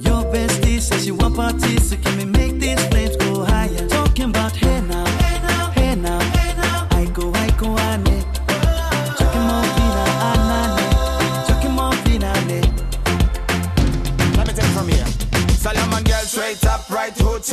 Your bestie says she want parties, so can we make these flames go higher? Talking about hey now,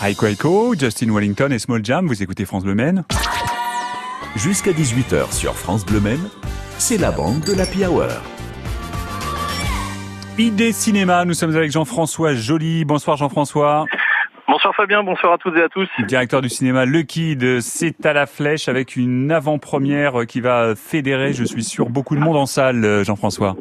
Aiko Aiko, Justin Wellington et Small Jam, vous écoutez France Bleu Maine. Jusqu'à 18h sur France Bleu Maine, c'est la bande de l'Happy Hour. Idée cinéma, nous sommes avec Jean-François Joly. Bonsoir Jean-François. Bonsoir Fabien, bonsoir à toutes et à tous. Directeur du cinéma Le Kid, c'est à la flèche avec une avant-première qui va fédérer, je suis sûr, beaucoup de monde en salle, Jean-François.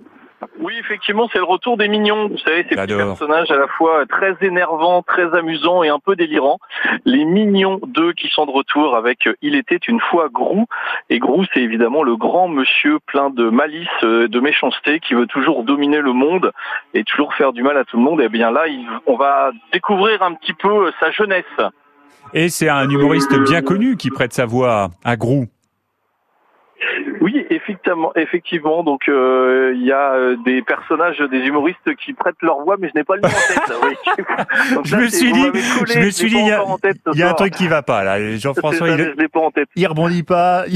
Effectivement, c'est le retour des mignons. Vous savez, ces petits personnages à la fois très énervants, très amusants et un peu délirants. Les mignons 2 qui sont de retour avec euh, Il était une fois Grou. Et Grou, c'est évidemment le grand monsieur plein de malice, euh, de méchanceté, qui veut toujours dominer le monde et toujours faire du mal à tout le monde. Et bien là, on va découvrir un petit peu euh, sa jeunesse. Et c'est un humoriste bien connu qui prête sa voix à Grou. Oui, effectivement, effectivement. Donc euh, il y a euh, des personnages, des humoristes qui prêtent leur voix, mais je n'ai pas le nom en tête. oui. Donc Je là, me suis dit, m'avez collé, je me l'ai suis pas dit, il y a, y un truc qui va pas là. Jean-François, il, je pas en tête. il rebondit pas.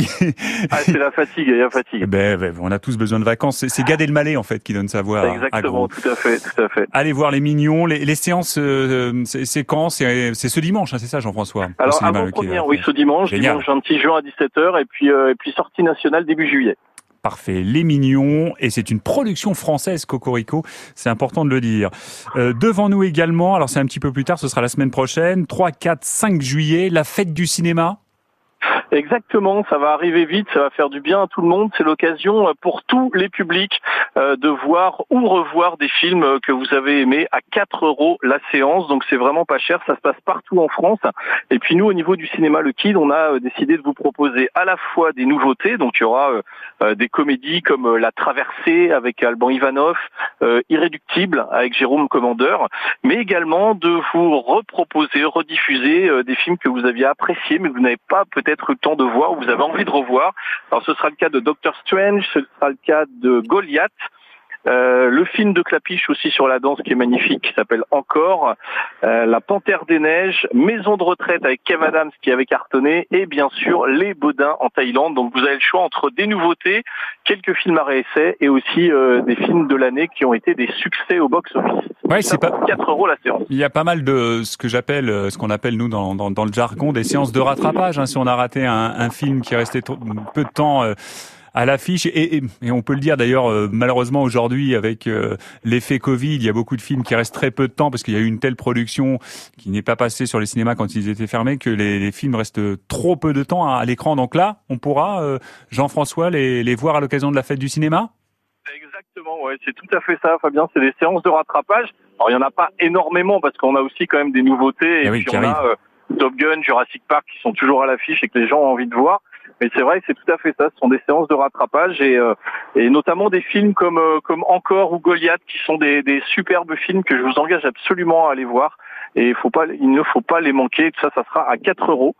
Ah, c'est la fatigue, il y a fatigue. Ben, ben, on a tous besoin de vacances. C'est- Gad Elmaleh en fait qui donne sa voix à- tout à fait, tout à fait. Allez voir les mignons, les, les séances, euh, c'est c'est quand? C'est ce dimanche, hein, c'est ça, Jean-François Alors cinéma avant Le Quai, première, hein. oui, ce dimanche, Génial. dimanche 26 juin à 17h, et puis euh, et puis sortie nationale début juillet. Parfait, Les Mignons, et c'est une production française, Cocorico, c'est important de le dire. Euh, devant nous également, alors c'est un petit peu plus tard, ce sera la semaine prochaine, 3, 4, 5 juillet, la fête du cinéma. Exactement, ça va arriver vite, ça va faire du bien à tout le monde. C'est l'occasion euh, pour tous les publics euh, de voir ou revoir des films que vous avez aimés à 4 euros la séance. Donc c'est vraiment pas cher, ça se passe partout en France. Et puis nous, au niveau du cinéma Le Kid, on a euh, décidé de vous proposer à la fois des nouveautés. Donc il y aura des comédies comme La Traversée avec Alban Ivanov, Irréductible avec Jérôme Commandeur, mais également de vous reproposer, rediffuser des films que vous aviez appréciés mais que vous n'avez pas peut-être eu le temps de voir ou vous avez envie de revoir. Alors ce sera le cas de Doctor Strange, ce sera le cas de Goliath. Euh, le film de Clapiche aussi sur la danse qui est magnifique, qui s'appelle Encore, euh, La Panthère des Neiges, Maison de retraite avec Kev Adams qui avait cartonné, et bien sûr Les Baudins en Thaïlande. Donc vous avez le choix entre des nouveautés, quelques films à réessai et aussi euh, des films de l'année qui ont été des succès au box-office. Ouais, c'est pas. 4 euros la séance. Il y a pas mal de ce que j'appelle, ce qu'on appelle nous dans, dans, dans le jargon, des séances de rattrapage. hein. si on a raté un, un film qui est resté trop- peu de temps à l'affiche, et, et, et on peut le dire d'ailleurs, euh, malheureusement aujourd'hui avec euh, l'effet Covid, il y a beaucoup de films qui restent très peu de temps parce qu'il y a eu une telle production qui n'est pas passée sur les cinémas quand ils étaient fermés que les, les films restent trop peu de temps à, à l'écran. Donc là, on pourra, euh, Jean-François, les, les voir à l'occasion de la fête du cinéma? Exactement, ouais, c'est tout à fait ça, Fabien. C'est des séances de rattrapage. Alors il y en a pas énormément parce qu'on a aussi quand même des nouveautés et Eh oui, puis on a euh, Top Gun, Jurassic Park qui sont toujours à l'affiche et que les gens ont envie de voir. Mais c'est vrai, c'est tout à fait ça. Ce sont des séances de rattrapage et, euh, notamment des films comme euh, comme Encore ou Goliath qui sont des, superbes films que je vous engage absolument à aller voir. Et il ne faut pas les manquer. Tout ça, ça sera à 4 euros.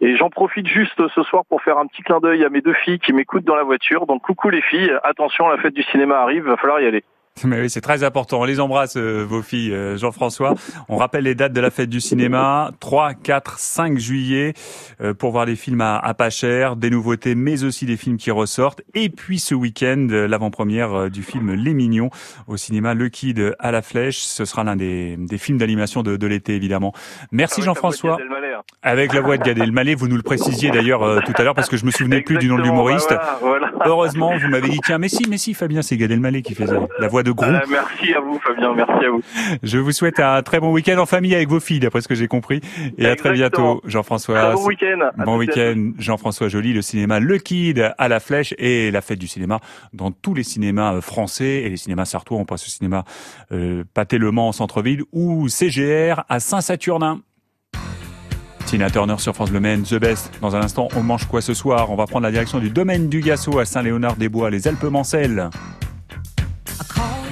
Et j'en profite juste ce soir pour faire un petit clin d'œil à mes deux filles qui m'écoutent dans la voiture. Donc coucou les filles, attention, la fête du cinéma arrive, va falloir y aller. Mais oui, c'est très important. On les embrasse, euh, vos filles, euh, Jean-François. On rappelle les dates de la fête du cinéma. 3, 4, 5 juillet, euh, pour voir des films à, à pas cher, des nouveautés, mais aussi des films qui ressortent. Et puis ce week-end, euh, l'avant-première euh, du film Les Mignons au cinéma Le Kid à la Flèche. Ce sera l'un des, des films d'animation de, de l'été, évidemment. Merci Jean-François. Avec la voix de Gad Elmaleh, vous nous le précisiez d'ailleurs euh, tout à l'heure parce que je me souvenais plus du nom de l'humoriste. bah voilà, voilà. Heureusement, vous m'avez dit tiens, mais si, mais si, Fabien, c'est Gad Elmaleh qui faisait la voix de groupe. Voilà, merci à vous, Fabien. Merci à vous. Je vous souhaite un très bon week-end en famille avec vos filles, d'après ce que j'ai compris. Et à très bientôt, Jean-François. Bon week-end. Bon week-end, Jean-François Joly, le cinéma Le Kid à la Flèche et la fête du cinéma dans tous les cinémas euh, français et les cinémas sartois. On passe au cinéma euh, Pâté-Le-Mans en centre-ville ou CGR à Saint-Saturnin. Tina Turner sur France Bleu Maine, The Best. Dans un instant, on mange quoi ce soir? On va prendre la direction du domaine du Gasso à Saint-Léonard-des-Bois, les Alpes-Mancelles. I call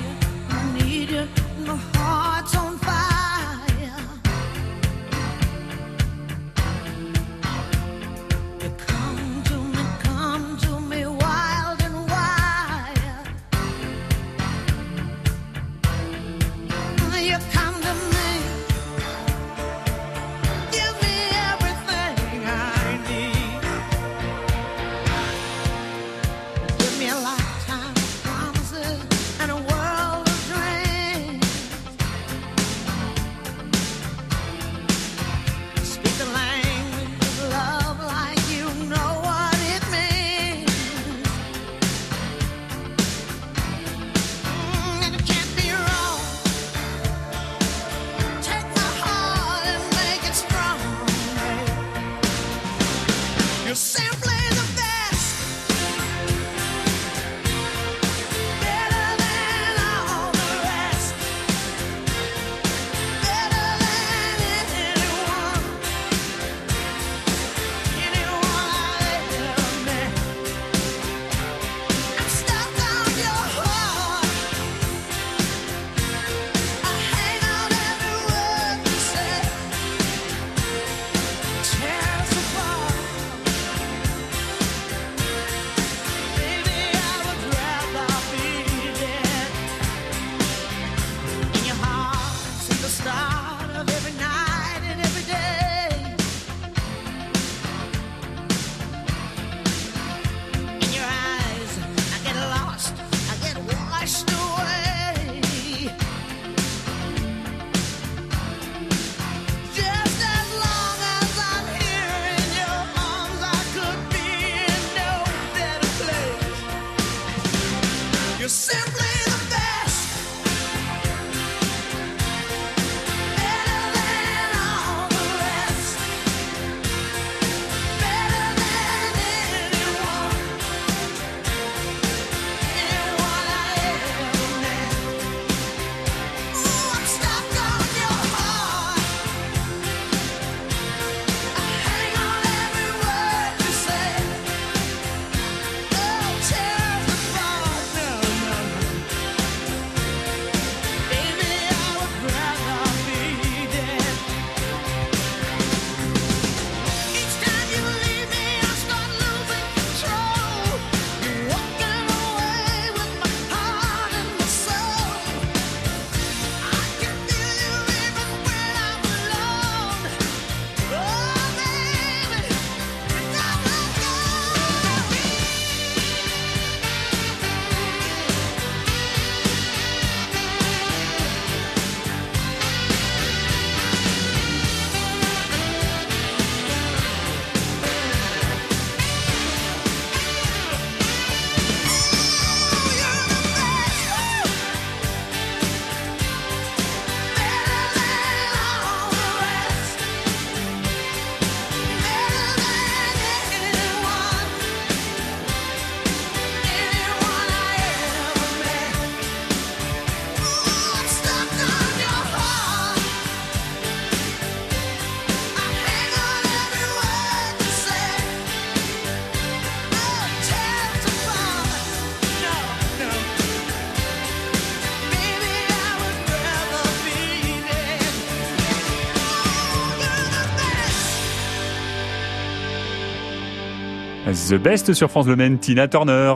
The Best sur France Bleu Tina Turner.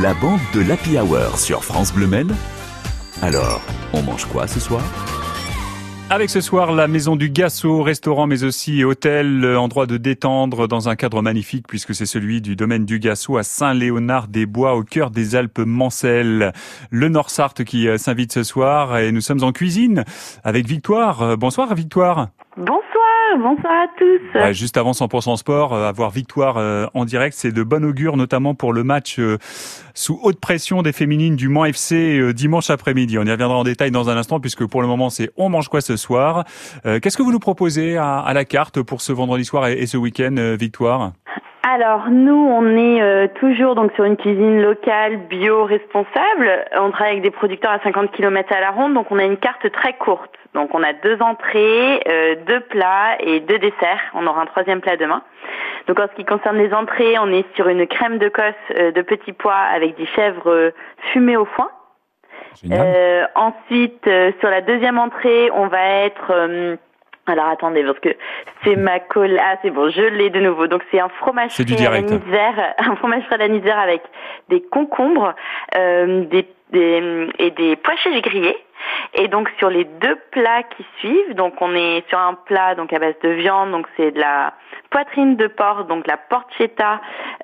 La bande de l'Happy Hour sur France Bleu Maine. Alors, on mange quoi ce soir? Avec ce soir la maison du Gasso, restaurant mais aussi hôtel, euh, endroit de détendre dans un cadre magnifique puisque c'est celui du domaine du Gasso à Saint-Léonard-des-Bois au cœur des Alpes Mancelles. Le Nord-Sarthe qui euh, s'invite ce soir et nous sommes en cuisine avec Victoire. Euh, Bonsoir Victoire. Bonsoir bonsoir à tous. Juste avant 100% sport, euh, avoir victoire euh, en direct, c'est de bon augure, notamment pour le match euh, sous haute pression des féminines du Mans FC dimanche après-midi. On y reviendra en détail dans un instant, puisque pour le moment, c'est on mange quoi ce soir. Qu'est-ce que vous nous proposez à, la carte pour ce vendredi soir et, ce week-end, Victoire? Alors nous, on est euh, toujours donc sur une cuisine locale, bio, responsable. On travaille avec des producteurs à 50 km à la ronde, donc on a une carte très courte. Donc on a deux entrées, euh, deux plats et deux desserts. On aura un troisième plat demain. Donc en ce qui concerne les entrées, on est sur une crème de cosse euh, de petits pois avec des chèvres euh, fumées au foin. Euh, ensuite, euh, sur la deuxième entrée, on va être... alors attendez, parce que c'est ma colle. Ah, c'est bon, je l'ai de nouveau. Donc c'est un fromage frais à un fromage frais à l'anisère avec des concombres, euh, des, des- et des pois chiches grillés. Et donc sur les deux plats qui suivent, donc on est sur un plat donc à base de viande, donc c'est de la poitrine de porc, donc la porchetta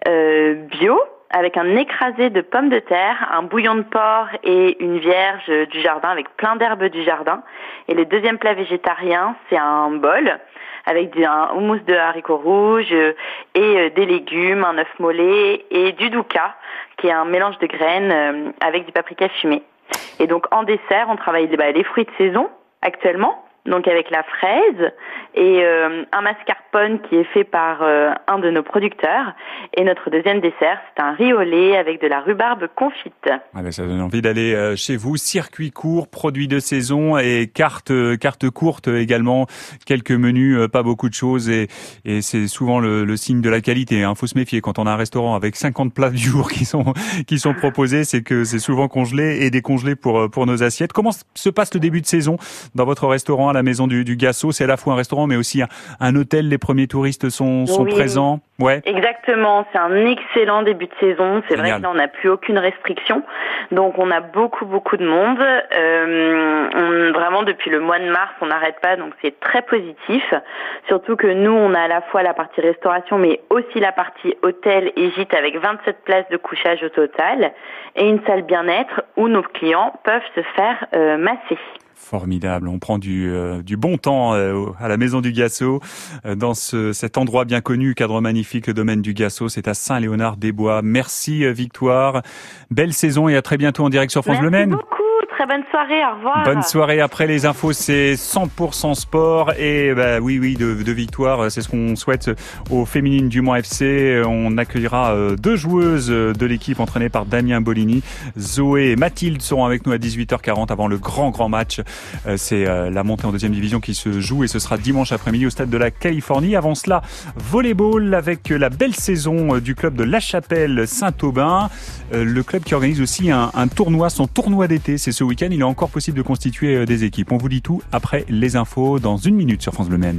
euh, bio avec un écrasé de pommes de terre, un bouillon de porc et une vierge du jardin avec plein d'herbes du jardin. Et le deuxième plat végétarien, c'est un bol avec un houmous de haricots rouges et euh, des légumes, un œuf mollet et du douka, qui est un mélange de graines euh, avec du paprika fumé. Et donc en dessert, on travaille bah, les fruits de saison actuellement, donc avec la fraise et euh, un mascarpone qui est fait par euh, un de nos producteurs. Et notre deuxième dessert, c'est un riz au lait avec de la rhubarbe confite. Ah ben, ça donne envie d'aller euh, chez vous. Circuit court, produits de saison et carte euh, carte courte également. Quelques menus, pas beaucoup de choses et, c'est souvent le, signe de la qualité. Il faut se méfier quand on a un restaurant avec 50 plats du jour qui sont qui sont proposés, c'est que c'est souvent congelé et décongelé pour pour nos assiettes. Comment se passe le début de saison dans votre restaurant la maison du, du Gasso C'est à la fois un restaurant mais aussi un, un hôtel. Les premiers touristes sont sont Oui. présents. Ouais. Exactement, c'est un excellent début de saison. C'est vrai que là, on n'a plus aucune restriction. Donc, on a beaucoup, beaucoup de monde. Euh, on- vraiment, depuis le mois de mars, on n'arrête pas. Donc, c'est très positif. Surtout que nous, on a à la fois la partie restauration, mais aussi la partie hôtel et gîte avec 27 places de couchage au total et une salle bien-être où nos clients peuvent se faire euh, masser. Formidable. On prend du, euh, du bon temps euh, à la maison du Gasso, euh, dans ce, cet endroit bien connu, cadre magnifique, le domaine du Gasso. C'est à Saint-Léonard-des-Bois. Merci euh, Victoire. Belle saison et à très bientôt en direct sur France Bleu Merci Maine. Très bonne soirée. Au revoir. Bonne soirée. Après les infos, c'est 100% sport et bah oui, oui, de, de victoire. C'est ce qu'on souhaite aux féminines du Mans FC. On accueillera euh, deux joueuses de l'équipe entraînées par Damien Bolini. Zoé et Mathilde seront avec nous à 18h40 avant le grand, grand match. Euh, C'est euh, la montée en deuxième division qui se joue et ce sera dimanche après-midi au stade de la Californie. Avant cela, volleyball avec la belle saison du club de La Chapelle Saint-Aubin. Le club qui organise aussi un, un tournoi, son tournoi d'été. C'est ce week-end. Il est encore possible de constituer euh, des équipes. On vous dit tout après les infos dans une minute sur France Bleu Maine.